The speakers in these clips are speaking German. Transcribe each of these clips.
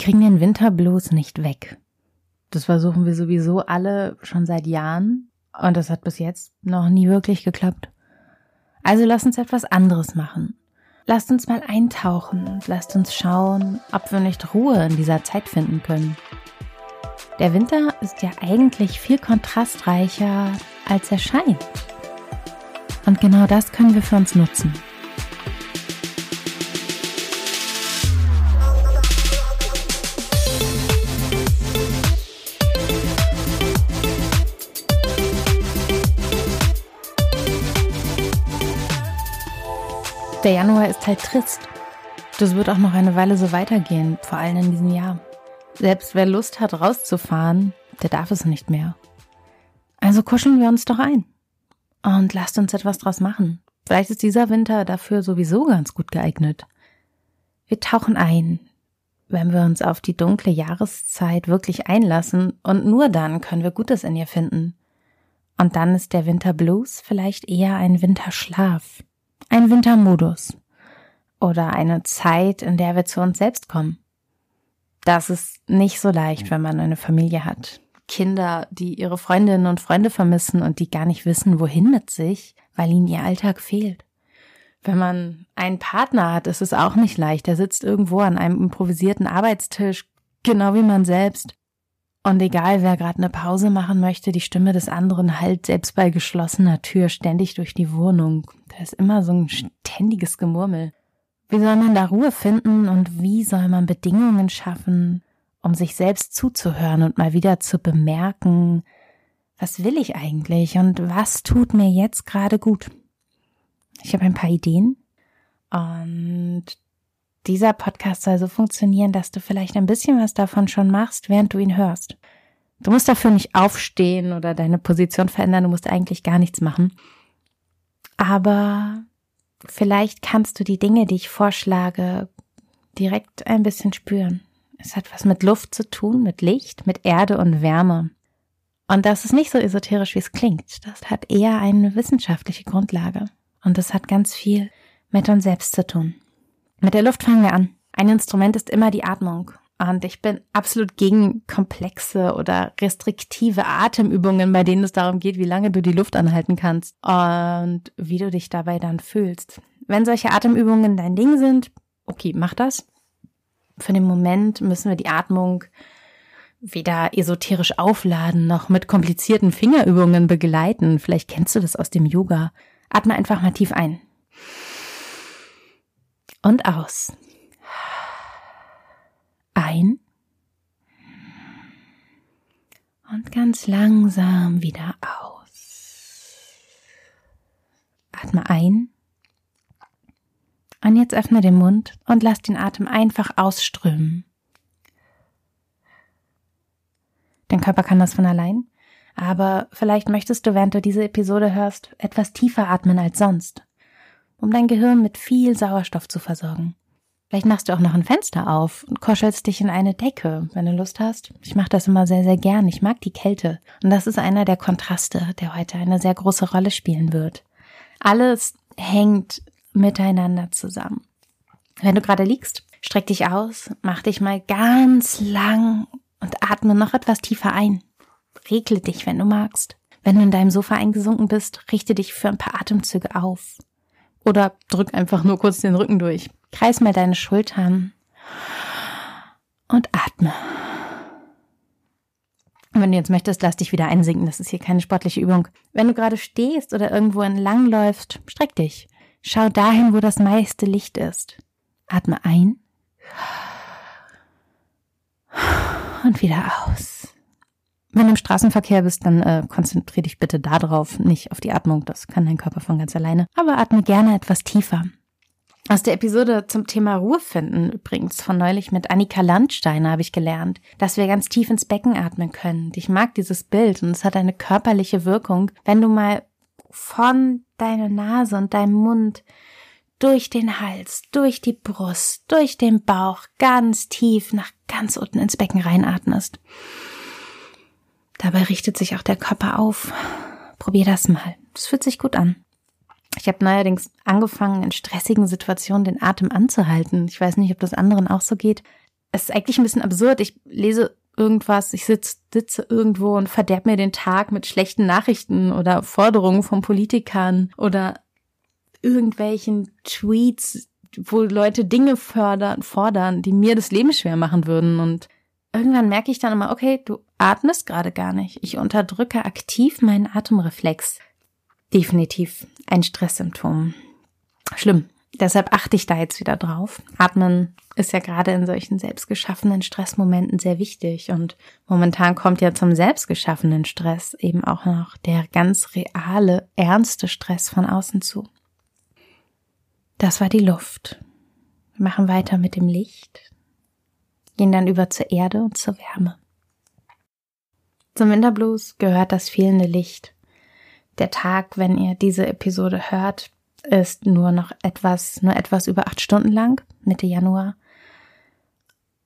kriegen den Winterblues nicht weg. Das versuchen wir sowieso alle schon seit Jahren und das hat bis jetzt noch nie wirklich geklappt. Also lass uns etwas anderes machen. Lasst uns mal eintauchen und lasst uns schauen, ob wir nicht Ruhe in dieser Zeit finden können. Der Winter ist ja eigentlich viel kontrastreicher, als er scheint. Und genau das können wir für uns nutzen. Der Januar ist halt trist. Das wird auch noch eine Weile so weitergehen, vor allem in diesem Jahr. Selbst wer Lust hat, rauszufahren, der darf es nicht mehr. Also kuscheln wir uns doch ein. Und lasst uns etwas draus machen. Vielleicht ist dieser Winter dafür sowieso ganz gut geeignet. Wir tauchen ein, wenn wir uns auf die dunkle Jahreszeit wirklich einlassen und nur dann können wir Gutes in ihr finden. Und dann ist der Winterblues vielleicht eher ein Winterschlaf ein Wintermodus oder eine Zeit, in der wir zu uns selbst kommen. Das ist nicht so leicht, wenn man eine Familie hat. Kinder, die ihre Freundinnen und Freunde vermissen und die gar nicht wissen, wohin mit sich, weil ihnen ihr Alltag fehlt. Wenn man einen Partner hat, ist es auch nicht leicht. Er sitzt irgendwo an einem improvisierten Arbeitstisch, genau wie man selbst. Und egal, wer gerade eine Pause machen möchte, die Stimme des anderen halt selbst bei geschlossener Tür ständig durch die Wohnung. Da ist immer so ein ständiges Gemurmel. Wie soll man da Ruhe finden und wie soll man Bedingungen schaffen, um sich selbst zuzuhören und mal wieder zu bemerken, was will ich eigentlich und was tut mir jetzt gerade gut? Ich habe ein paar Ideen und dieser Podcast soll so funktionieren, dass du vielleicht ein bisschen was davon schon machst, während du ihn hörst. Du musst dafür nicht aufstehen oder deine Position verändern, du musst eigentlich gar nichts machen. Aber vielleicht kannst du die Dinge, die ich vorschlage, direkt ein bisschen spüren. Es hat was mit Luft zu tun, mit Licht, mit Erde und Wärme. Und das ist nicht so esoterisch, wie es klingt. Das hat eher eine wissenschaftliche Grundlage. Und es hat ganz viel mit uns selbst zu tun. Mit der Luft fangen wir an. Ein Instrument ist immer die Atmung. Und ich bin absolut gegen komplexe oder restriktive Atemübungen, bei denen es darum geht, wie lange du die Luft anhalten kannst und wie du dich dabei dann fühlst. Wenn solche Atemübungen dein Ding sind, okay, mach das. Für den Moment müssen wir die Atmung weder esoterisch aufladen noch mit komplizierten Fingerübungen begleiten. Vielleicht kennst du das aus dem Yoga. Atme einfach mal tief ein und aus. Ein und ganz langsam wieder aus. Atme ein. Und jetzt öffne den Mund und lass den Atem einfach ausströmen. Dein Körper kann das von allein, aber vielleicht möchtest du, während du diese Episode hörst, etwas tiefer atmen als sonst um dein Gehirn mit viel Sauerstoff zu versorgen. Vielleicht machst du auch noch ein Fenster auf und kuschelst dich in eine Decke, wenn du Lust hast. Ich mache das immer sehr, sehr gern. Ich mag die Kälte. Und das ist einer der Kontraste, der heute eine sehr große Rolle spielen wird. Alles hängt miteinander zusammen. Wenn du gerade liegst, streck dich aus, mach dich mal ganz lang und atme noch etwas tiefer ein. Regle dich, wenn du magst. Wenn du in deinem Sofa eingesunken bist, richte dich für ein paar Atemzüge auf. Oder drück einfach nur kurz den Rücken durch. Kreis mal deine Schultern und atme. Und wenn du jetzt möchtest, lass dich wieder einsinken. Das ist hier keine sportliche Übung. Wenn du gerade stehst oder irgendwo entlang läufst, streck dich. Schau dahin, wo das meiste Licht ist. Atme ein und wieder aus. Wenn du im Straßenverkehr bist, dann äh, konzentriere dich bitte darauf, nicht auf die Atmung. Das kann dein Körper von ganz alleine. Aber atme gerne etwas tiefer. Aus der Episode zum Thema Ruhe finden übrigens von neulich mit Annika Landsteiner habe ich gelernt, dass wir ganz tief ins Becken atmen können. Ich mag dieses Bild und es hat eine körperliche Wirkung, wenn du mal von deiner Nase und deinem Mund durch den Hals, durch die Brust, durch den Bauch ganz tief nach ganz unten ins Becken reinatmest. Dabei richtet sich auch der Körper auf. Probier das mal. Das fühlt sich gut an. Ich habe neuerdings angefangen, in stressigen Situationen den Atem anzuhalten. Ich weiß nicht, ob das anderen auch so geht. es ist eigentlich ein bisschen absurd. Ich lese irgendwas, ich sitze sitze irgendwo und verderb mir den Tag mit schlechten Nachrichten oder Forderungen von Politikern oder irgendwelchen Tweets, wo Leute Dinge fördern, fordern, die mir das Leben schwer machen würden. Und irgendwann merke ich dann immer, okay, du atmest gerade gar nicht. Ich unterdrücke aktiv meinen Atemreflex. Definitiv ein Stresssymptom. Schlimm. Deshalb achte ich da jetzt wieder drauf. Atmen ist ja gerade in solchen selbstgeschaffenen Stressmomenten sehr wichtig. Und momentan kommt ja zum selbstgeschaffenen Stress eben auch noch der ganz reale, ernste Stress von außen zu. Das war die Luft. Wir machen weiter mit dem Licht, gehen dann über zur Erde und zur Wärme. Zum Winterblues gehört das fehlende Licht. Der Tag, wenn ihr diese Episode hört, ist nur noch etwas, nur etwas über acht Stunden lang, Mitte Januar.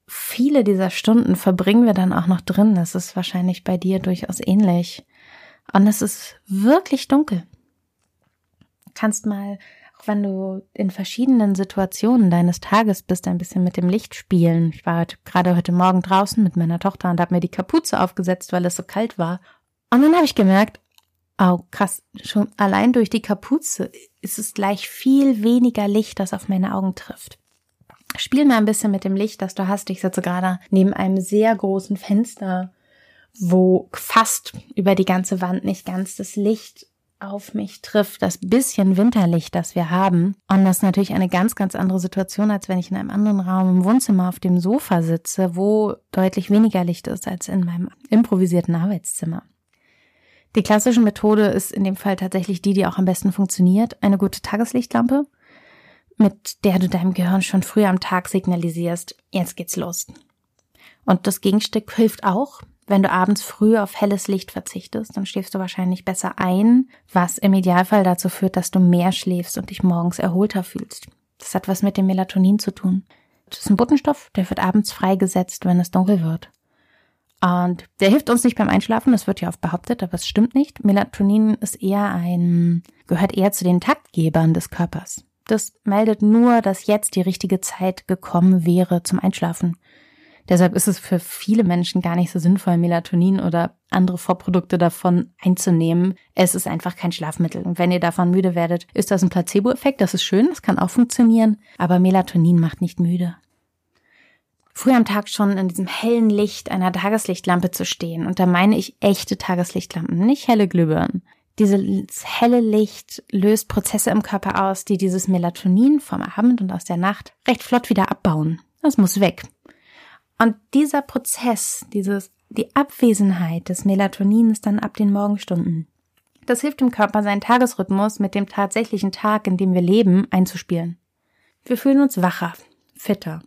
Viele dieser Stunden verbringen wir dann auch noch drin. Das ist wahrscheinlich bei dir durchaus ähnlich. Und es ist wirklich dunkel. Du kannst mal, wenn du in verschiedenen Situationen deines Tages bist, ein bisschen mit dem Licht spielen. Ich war heute, gerade heute Morgen draußen mit meiner Tochter und habe mir die Kapuze aufgesetzt, weil es so kalt war. Und dann habe ich gemerkt, oh krass, schon allein durch die Kapuze ist es gleich viel weniger Licht, das auf meine Augen trifft. Spiel mal ein bisschen mit dem Licht, das du hast. Ich sitze gerade neben einem sehr großen Fenster, wo fast über die ganze Wand nicht ganz das Licht auf mich trifft, das bisschen Winterlicht, das wir haben. Und das ist natürlich eine ganz, ganz andere Situation, als wenn ich in einem anderen Raum im Wohnzimmer auf dem Sofa sitze, wo deutlich weniger Licht ist als in meinem improvisierten Arbeitszimmer. Die klassische Methode ist in dem Fall tatsächlich die, die auch am besten funktioniert. Eine gute Tageslichtlampe, mit der du deinem Gehirn schon früh am Tag signalisierst, jetzt geht's los. Und das Gegenstück hilft auch, wenn du abends früh auf helles Licht verzichtest, dann schläfst du wahrscheinlich besser ein, was im Idealfall dazu führt, dass du mehr schläfst und dich morgens erholter fühlst. Das hat was mit dem Melatonin zu tun. Das ist ein Buttenstoff, der wird abends freigesetzt, wenn es dunkel wird. Und der hilft uns nicht beim Einschlafen, das wird ja oft behauptet, aber es stimmt nicht. Melatonin ist eher ein, gehört eher zu den Taktgebern des Körpers. Das meldet nur, dass jetzt die richtige Zeit gekommen wäre zum Einschlafen. Deshalb ist es für viele Menschen gar nicht so sinnvoll, Melatonin oder andere Vorprodukte davon einzunehmen. Es ist einfach kein Schlafmittel. Und wenn ihr davon müde werdet, ist das ein Placebo-Effekt. Das ist schön, das kann auch funktionieren. Aber Melatonin macht nicht müde früh am Tag schon in diesem hellen Licht einer Tageslichtlampe zu stehen. Und da meine ich echte Tageslichtlampen, nicht helle Glühbirnen. Dieses helle Licht löst Prozesse im Körper aus, die dieses Melatonin vom Abend und aus der Nacht recht flott wieder abbauen. Das muss weg. Und dieser Prozess, dieses, die Abwesenheit des Melatonins dann ab den Morgenstunden, das hilft dem Körper, seinen Tagesrhythmus mit dem tatsächlichen Tag, in dem wir leben, einzuspielen. Wir fühlen uns wacher, fitter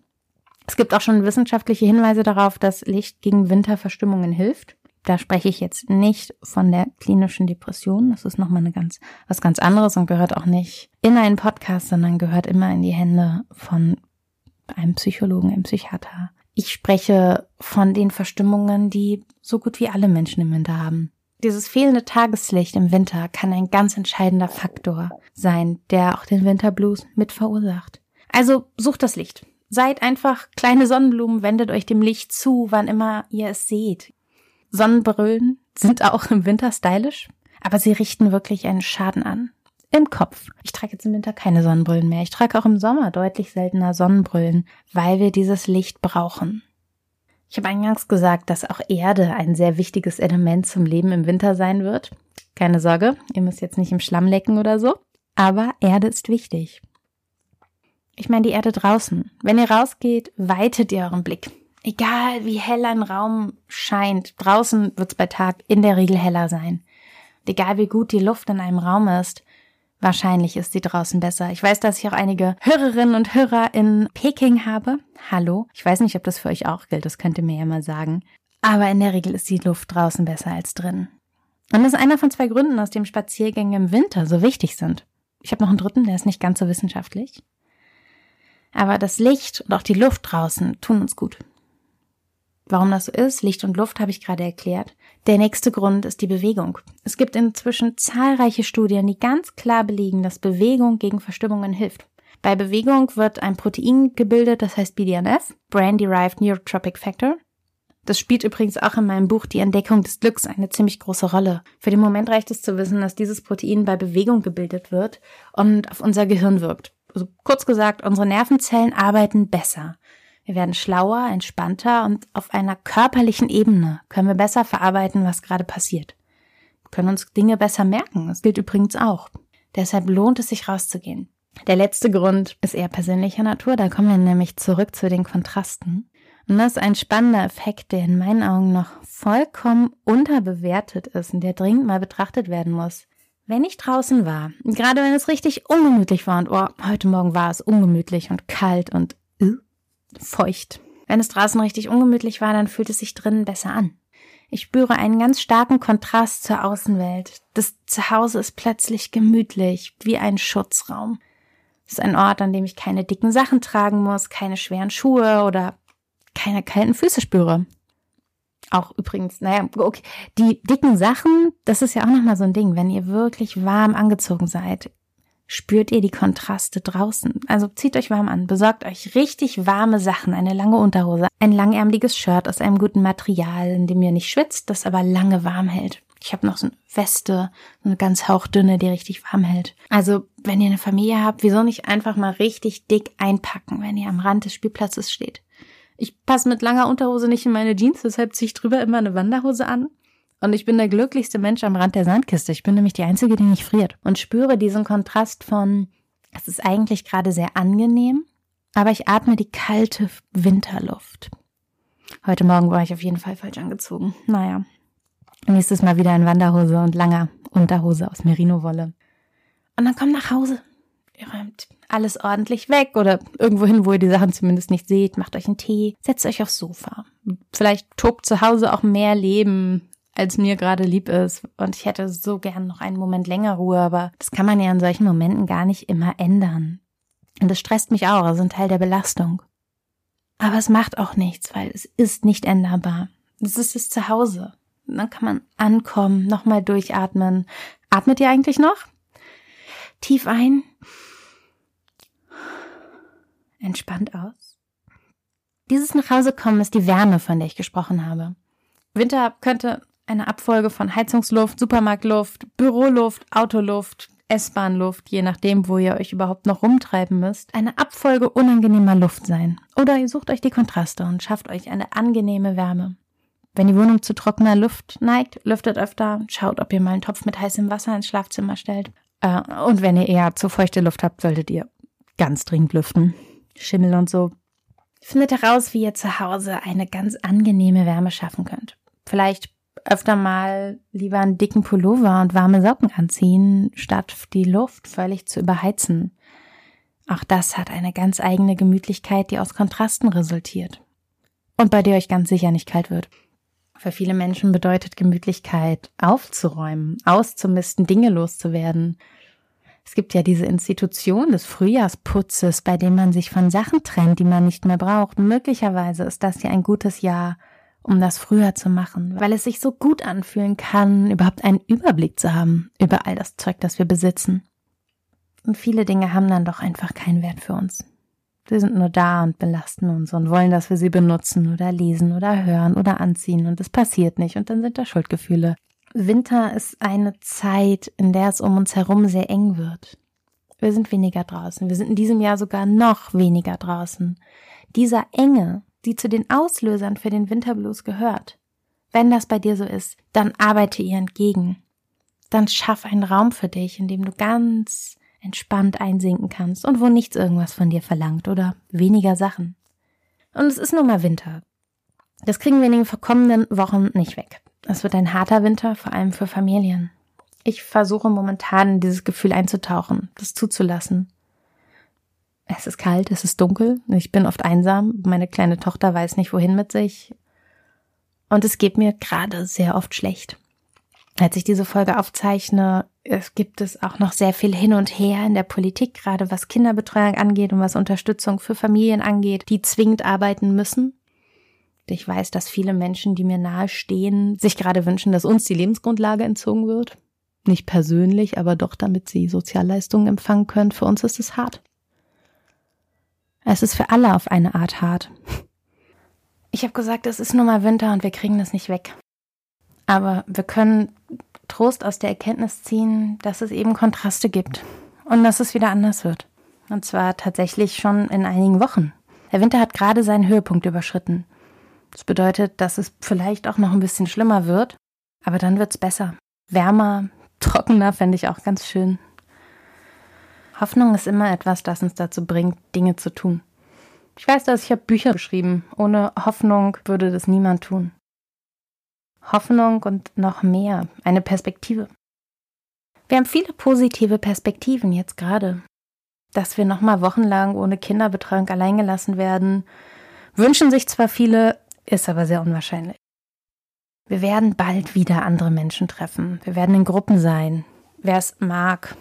es gibt auch schon wissenschaftliche Hinweise darauf, dass Licht gegen Winterverstimmungen hilft. Da spreche ich jetzt nicht von der klinischen Depression. Das ist nochmal eine ganz, was ganz anderes und gehört auch nicht in einen Podcast, sondern gehört immer in die Hände von einem Psychologen, einem Psychiater. Ich spreche von den Verstimmungen, die so gut wie alle Menschen im Winter haben. Dieses fehlende Tageslicht im Winter kann ein ganz entscheidender Faktor sein, der auch den Winterblues mit verursacht. Also sucht das Licht. Seid einfach kleine Sonnenblumen, wendet euch dem Licht zu, wann immer ihr es seht. Sonnenbrillen sind auch im Winter stylisch, aber sie richten wirklich einen Schaden an. Im Kopf. Ich trage jetzt im Winter keine Sonnenbrillen mehr. Ich trage auch im Sommer deutlich seltener Sonnenbrillen, weil wir dieses Licht brauchen. Ich habe eingangs gesagt, dass auch Erde ein sehr wichtiges Element zum Leben im Winter sein wird. Keine Sorge, ihr müsst jetzt nicht im Schlamm lecken oder so. Aber Erde ist wichtig. Ich meine die Erde draußen. Wenn ihr rausgeht, weitet ihr euren Blick. Egal wie hell ein Raum scheint, draußen wird es bei Tag in der Regel heller sein. Und egal wie gut die Luft in einem Raum ist, wahrscheinlich ist sie draußen besser. Ich weiß, dass ich auch einige Hörerinnen und Hörer in Peking habe. Hallo. Ich weiß nicht, ob das für euch auch gilt, das könnt ihr mir ja mal sagen. Aber in der Regel ist die Luft draußen besser als drin. Und das ist einer von zwei Gründen, aus dem Spaziergänge im Winter so wichtig sind. Ich habe noch einen dritten, der ist nicht ganz so wissenschaftlich. Aber das Licht und auch die Luft draußen tun uns gut. Warum das so ist, Licht und Luft habe ich gerade erklärt. Der nächste Grund ist die Bewegung. Es gibt inzwischen zahlreiche Studien, die ganz klar belegen, dass Bewegung gegen Verstimmungen hilft. Bei Bewegung wird ein Protein gebildet, das heißt BDNF, Brain Derived Neurotropic Factor. Das spielt übrigens auch in meinem Buch Die Entdeckung des Glücks eine ziemlich große Rolle. Für den Moment reicht es zu wissen, dass dieses Protein bei Bewegung gebildet wird und auf unser Gehirn wirkt. Also kurz gesagt, unsere Nervenzellen arbeiten besser. Wir werden schlauer, entspannter und auf einer körperlichen Ebene können wir besser verarbeiten, was gerade passiert. Wir können uns Dinge besser merken. Das gilt übrigens auch. Deshalb lohnt es sich rauszugehen. Der letzte Grund ist eher persönlicher Natur. Da kommen wir nämlich zurück zu den Kontrasten. Und das ist ein spannender Effekt, der in meinen Augen noch vollkommen unterbewertet ist und der dringend mal betrachtet werden muss. Wenn ich draußen war, gerade wenn es richtig ungemütlich war und oh, heute Morgen war es ungemütlich und kalt und feucht. Wenn es draußen richtig ungemütlich war, dann fühlt es sich drinnen besser an. Ich spüre einen ganz starken Kontrast zur Außenwelt. Das Zuhause ist plötzlich gemütlich, wie ein Schutzraum. Es ist ein Ort, an dem ich keine dicken Sachen tragen muss, keine schweren Schuhe oder keine kalten Füße spüre. Auch übrigens, naja, okay, die dicken Sachen, das ist ja auch nochmal so ein Ding. Wenn ihr wirklich warm angezogen seid, spürt ihr die Kontraste draußen. Also zieht euch warm an, besorgt euch richtig warme Sachen, eine lange Unterhose, ein langärmliches Shirt aus einem guten Material, in dem ihr nicht schwitzt, das aber lange warm hält. Ich habe noch so eine Weste, so eine ganz hauchdünne, die richtig warm hält. Also, wenn ihr eine Familie habt, wieso nicht einfach mal richtig dick einpacken, wenn ihr am Rand des Spielplatzes steht? Ich passe mit langer Unterhose nicht in meine Jeans, deshalb ziehe ich drüber immer eine Wanderhose an. Und ich bin der glücklichste Mensch am Rand der Sandkiste. Ich bin nämlich die Einzige, die nicht friert. Und spüre diesen Kontrast von, es ist eigentlich gerade sehr angenehm, aber ich atme die kalte Winterluft. Heute Morgen war ich auf jeden Fall falsch angezogen. Naja. Nächstes Mal wieder in Wanderhose und langer Unterhose aus Merino-Wolle. Und dann komm nach Hause. Ihr räumt alles ordentlich weg oder irgendwo hin, wo ihr die Sachen zumindest nicht seht. Macht euch einen Tee, setzt euch aufs Sofa. Vielleicht tobt zu Hause auch mehr Leben, als mir gerade lieb ist. Und ich hätte so gern noch einen Moment länger Ruhe, aber das kann man ja in solchen Momenten gar nicht immer ändern. Und das stresst mich auch, also ein Teil der Belastung. Aber es macht auch nichts, weil es ist nicht änderbar. Es ist das Zuhause. dann kann man ankommen, nochmal durchatmen. Atmet ihr eigentlich noch? Tief ein entspannt aus. Dieses Nachhausekommen ist die Wärme, von der ich gesprochen habe. Winter könnte eine Abfolge von Heizungsluft, Supermarktluft, Büroluft, Autoluft, S-Bahnluft, je nachdem, wo ihr euch überhaupt noch rumtreiben müsst, eine Abfolge unangenehmer Luft sein. Oder ihr sucht euch die Kontraste und schafft euch eine angenehme Wärme. Wenn die Wohnung zu trockener Luft neigt, lüftet öfter, schaut, ob ihr mal einen Topf mit heißem Wasser ins Schlafzimmer stellt. Äh, und wenn ihr eher zu feuchte Luft habt, solltet ihr ganz dringend lüften. Schimmel und so. Findet heraus, wie ihr zu Hause eine ganz angenehme Wärme schaffen könnt. Vielleicht öfter mal lieber einen dicken Pullover und warme Socken anziehen, statt die Luft völlig zu überheizen. Auch das hat eine ganz eigene Gemütlichkeit, die aus Kontrasten resultiert. Und bei der euch ganz sicher nicht kalt wird. Für viele Menschen bedeutet Gemütlichkeit aufzuräumen, auszumisten, Dinge loszuwerden, es gibt ja diese Institution des Frühjahrsputzes, bei dem man sich von Sachen trennt, die man nicht mehr braucht. Möglicherweise ist das ja ein gutes Jahr, um das früher zu machen, weil es sich so gut anfühlen kann, überhaupt einen Überblick zu haben über all das Zeug, das wir besitzen. Und viele Dinge haben dann doch einfach keinen Wert für uns. Sie sind nur da und belasten uns und wollen, dass wir sie benutzen oder lesen oder hören oder anziehen und es passiert nicht und dann sind da Schuldgefühle. Winter ist eine Zeit, in der es um uns herum sehr eng wird. Wir sind weniger draußen. Wir sind in diesem Jahr sogar noch weniger draußen. Dieser Enge, die zu den Auslösern für den Winterblues gehört. Wenn das bei dir so ist, dann arbeite ihr entgegen. Dann schaff einen Raum für dich, in dem du ganz entspannt einsinken kannst und wo nichts irgendwas von dir verlangt oder weniger Sachen. Und es ist nun mal Winter. Das kriegen wir in den kommenden Wochen nicht weg. Es wird ein harter Winter, vor allem für Familien. Ich versuche momentan in dieses Gefühl einzutauchen, das zuzulassen. Es ist kalt, es ist dunkel, ich bin oft einsam, meine kleine Tochter weiß nicht wohin mit sich. Und es geht mir gerade sehr oft schlecht. Als ich diese Folge aufzeichne, es gibt es auch noch sehr viel hin und her in der Politik, gerade was Kinderbetreuung angeht und was Unterstützung für Familien angeht, die zwingend arbeiten müssen. Ich weiß, dass viele Menschen, die mir nahe stehen, sich gerade wünschen, dass uns die Lebensgrundlage entzogen wird. Nicht persönlich, aber doch damit sie Sozialleistungen empfangen können. Für uns ist es hart. Es ist für alle auf eine Art hart. Ich habe gesagt, es ist nur mal Winter und wir kriegen das nicht weg. Aber wir können Trost aus der Erkenntnis ziehen, dass es eben Kontraste gibt und dass es wieder anders wird. Und zwar tatsächlich schon in einigen Wochen. Der Winter hat gerade seinen Höhepunkt überschritten. Das bedeutet, dass es vielleicht auch noch ein bisschen schlimmer wird, aber dann wird es besser. Wärmer, trockener fände ich auch ganz schön. Hoffnung ist immer etwas, das uns dazu bringt, Dinge zu tun. Ich weiß dass ich habe Bücher geschrieben. Ohne Hoffnung würde das niemand tun. Hoffnung und noch mehr, eine Perspektive. Wir haben viele positive Perspektiven jetzt gerade. Dass wir noch mal wochenlang ohne Kinderbetreuung alleingelassen werden, wünschen sich zwar viele, ist aber sehr unwahrscheinlich. Wir werden bald wieder andere Menschen treffen. Wir werden in Gruppen sein. Wer es mag,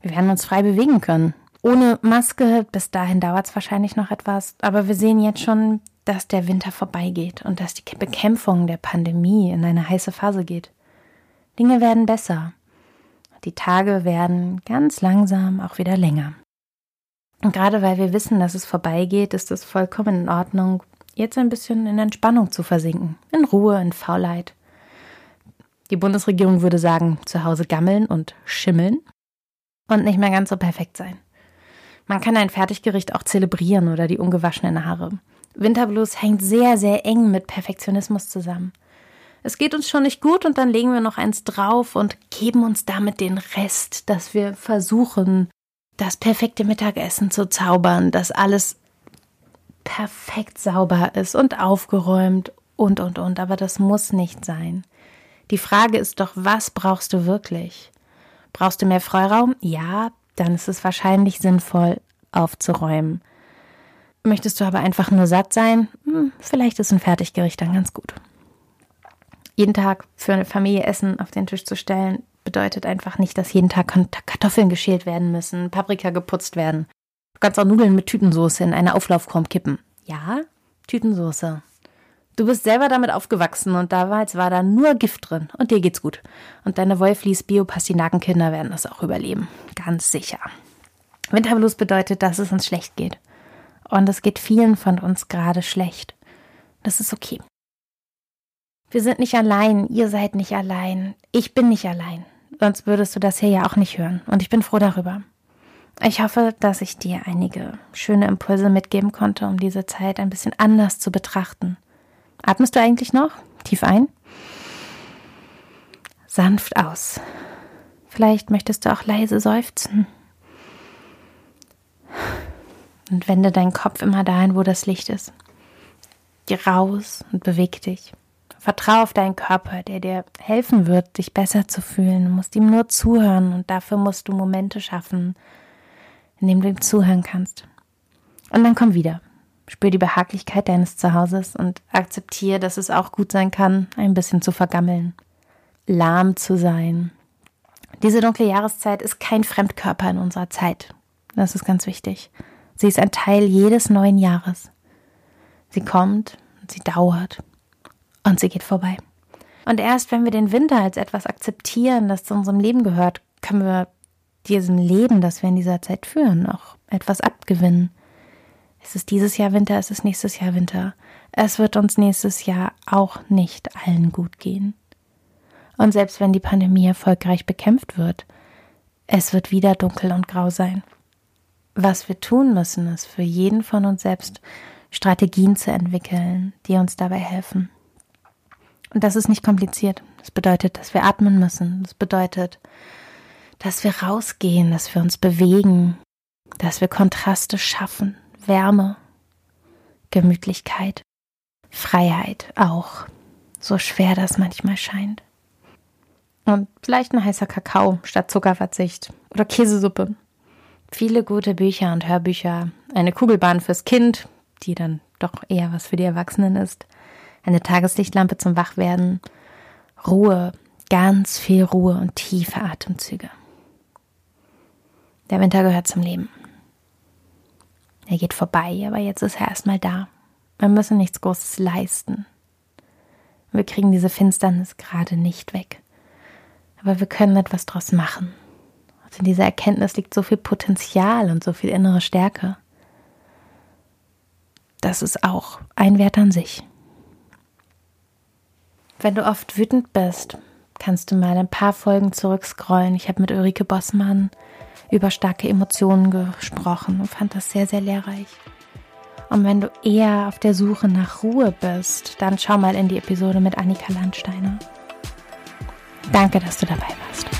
wir werden uns frei bewegen können. Ohne Maske, bis dahin dauert es wahrscheinlich noch etwas, aber wir sehen jetzt schon, dass der Winter vorbeigeht und dass die Bekämpfung der Pandemie in eine heiße Phase geht. Dinge werden besser. Die Tage werden ganz langsam auch wieder länger. Und gerade weil wir wissen, dass es vorbeigeht, ist es vollkommen in Ordnung, jetzt ein bisschen in Entspannung zu versinken, in Ruhe, in Faulheit. Die Bundesregierung würde sagen, zu Hause gammeln und schimmeln und nicht mehr ganz so perfekt sein. Man kann ein Fertiggericht auch zelebrieren oder die ungewaschenen Haare. Winterblues hängt sehr, sehr eng mit Perfektionismus zusammen. Es geht uns schon nicht gut und dann legen wir noch eins drauf und geben uns damit den Rest, dass wir versuchen, das perfekte Mittagessen zu zaubern, dass alles perfekt sauber ist und aufgeräumt und, und, und. Aber das muss nicht sein. Die Frage ist doch, was brauchst du wirklich? Brauchst du mehr Freiraum? Ja, dann ist es wahrscheinlich sinnvoll, aufzuräumen. Möchtest du aber einfach nur satt sein? Hm, vielleicht ist ein Fertiggericht dann ganz gut. Jeden Tag für eine Familie Essen auf den Tisch zu stellen, bedeutet einfach nicht, dass jeden Tag Kartoffeln geschält werden müssen, Paprika geputzt werden. Du kannst auch Nudeln mit Tütensoße in eine Auflaufform kippen. Ja, Tütensoße. Du bist selber damit aufgewachsen und damals war da nur Gift drin und dir geht's gut. Und deine Wolflies Biopastinakenkinder werden das auch überleben. Ganz sicher. Winterblues bedeutet, dass es uns schlecht geht. Und es geht vielen von uns gerade schlecht. Das ist okay. Wir sind nicht allein, ihr seid nicht allein, ich bin nicht allein. Sonst würdest du das hier ja auch nicht hören. Und ich bin froh darüber. Ich hoffe, dass ich dir einige schöne Impulse mitgeben konnte, um diese Zeit ein bisschen anders zu betrachten Atmest du eigentlich noch? Tief ein. Sanft aus. Vielleicht möchtest du auch leise seufzen. Und wende deinen Kopf immer dahin, wo das Licht ist. Geh raus und beweg dich. Vertrau auf deinen Körper, der dir helfen wird, dich besser zu fühlen. Du musst ihm nur zuhören und dafür musst du Momente schaffen, in denen du ihm zuhören kannst. Und dann komm wieder. Spür die Behaglichkeit deines Zuhauses und akzeptiere, dass es auch gut sein kann, ein bisschen zu vergammeln, lahm zu sein. Diese dunkle Jahreszeit ist kein Fremdkörper in unserer Zeit. Das ist ganz wichtig. Sie ist ein Teil jedes neuen Jahres. Sie kommt, sie dauert und sie geht vorbei. Und erst wenn wir den Winter als etwas akzeptieren, das zu unserem Leben gehört, können wir diesem Leben, das wir in dieser Zeit führen, auch etwas abgewinnen. Es ist dieses Jahr Winter, es ist nächstes Jahr Winter. Es wird uns nächstes Jahr auch nicht allen gut gehen. Und selbst wenn die Pandemie erfolgreich bekämpft wird, es wird wieder dunkel und grau sein. Was wir tun müssen, ist für jeden von uns selbst Strategien zu entwickeln, die uns dabei helfen. Und das ist nicht kompliziert. Das bedeutet, dass wir atmen müssen. Das bedeutet, dass wir rausgehen, dass wir uns bewegen, dass wir Kontraste schaffen, Wärme, Gemütlichkeit, Freiheit auch, so schwer das manchmal scheint. Und vielleicht ein heißer Kakao statt Zuckerverzicht oder Käsesuppe. Viele gute Bücher und Hörbücher, eine Kugelbahn fürs Kind, die dann doch eher was für die Erwachsenen ist, eine Tageslichtlampe zum Wachwerden, Ruhe, ganz viel Ruhe und tiefe Atemzüge. Der Winter gehört zum Leben. Er geht vorbei, aber jetzt ist er erstmal da. Wir müssen nichts Großes leisten. Wir kriegen diese Finsternis gerade nicht weg. Aber wir können etwas draus machen. Und in dieser Erkenntnis liegt so viel Potenzial und so viel innere Stärke. das ist auch ein Wert an sich. Wenn du oft wütend bist, kannst du mal ein paar Folgen zurückscrollen. Ich habe mit Ulrike Bossmann über starke Emotionen gesprochen und fand das sehr, sehr lehrreich. Und wenn du eher auf der Suche nach Ruhe bist, dann schau mal in die Episode mit Annika Landsteiner. Danke, dass du dabei warst.